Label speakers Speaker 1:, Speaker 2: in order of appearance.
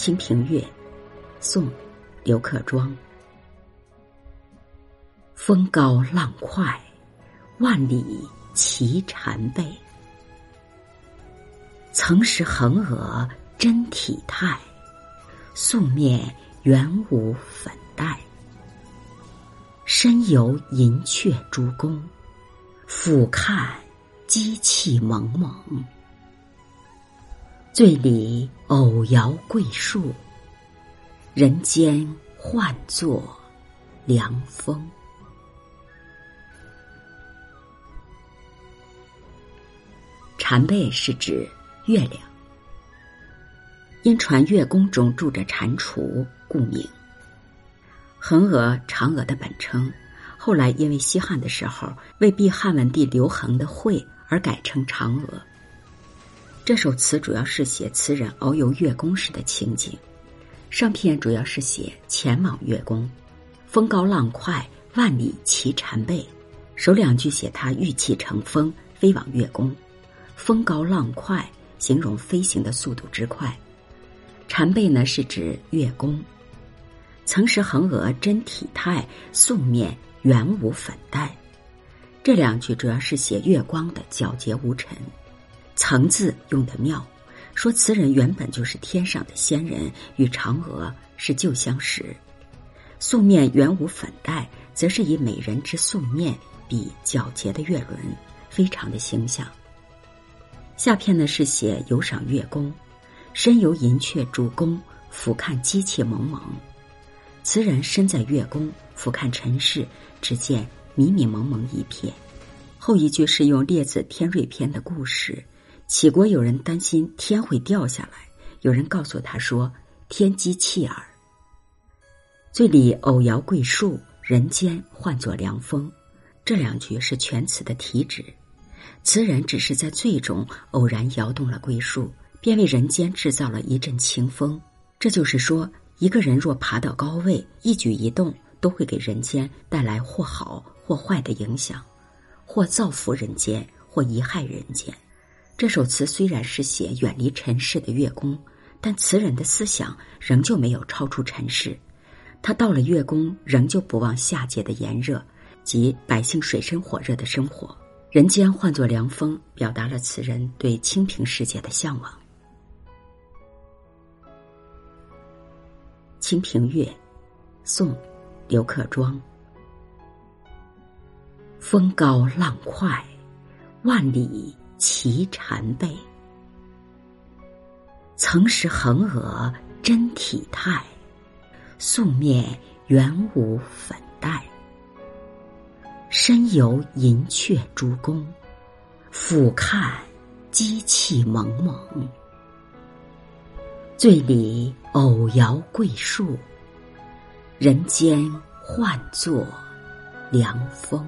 Speaker 1: 《清平乐》，宋·刘克庄。风高浪快，万里齐蝉背。曾识横娥真体态，素面原无粉黛。身游银雀诸宫，俯看机器蒙蒙。醉里偶摇桂树，人间唤作凉风。蝉背是指月亮，因传月宫中住着蟾蜍，故名。横额，嫦娥的本称，后来因为西汉的时候为避汉文帝刘恒的讳而改称嫦娥。这首词主要是写词人遨游月宫时的情景，上片主要是写前往月宫，风高浪快，万里齐蝉背。首两句写他御气乘风飞往月宫，风高浪快形容飞行的速度之快，蝉背呢是指月宫。曾识横额真体态，素面原无粉黛。这两句主要是写月光的皎洁无尘。曾字用的妙，说词人原本就是天上的仙人，与嫦娥是旧相识。素面原无粉黛，则是以美人之素面比皎洁的月轮，非常的形象。下片呢是写游赏月宫，身游银雀珠宫，俯瞰机器蒙蒙。词人身在月宫，俯瞰尘世，只见迷迷蒙蒙一片。后一句是用《列子·天瑞篇》的故事。齐国有人担心天会掉下来，有人告诉他说：“天机气耳。”醉里偶摇桂树，人间唤作凉风。这两句是全词的题旨。词人只是在醉中偶然摇动了桂树，便为人间制造了一阵清风。这就是说，一个人若爬到高位，一举一动都会给人间带来或好或坏的影响，或造福人间，或贻害人间。这首词虽然是写远离尘世的月宫，但词人的思想仍旧没有超出尘世。他到了月宫，仍旧不忘夏节的炎热及百姓水深火热的生活。人间换作凉风，表达了词人对清平世界的向往。《清平乐》，宋，刘克庄。风高浪快，万里。齐蝉背，曾识横娥真体态，素面原无粉黛。身游银雀珠宫，俯看机器蒙蒙。醉里偶摇桂树，人间唤作凉风。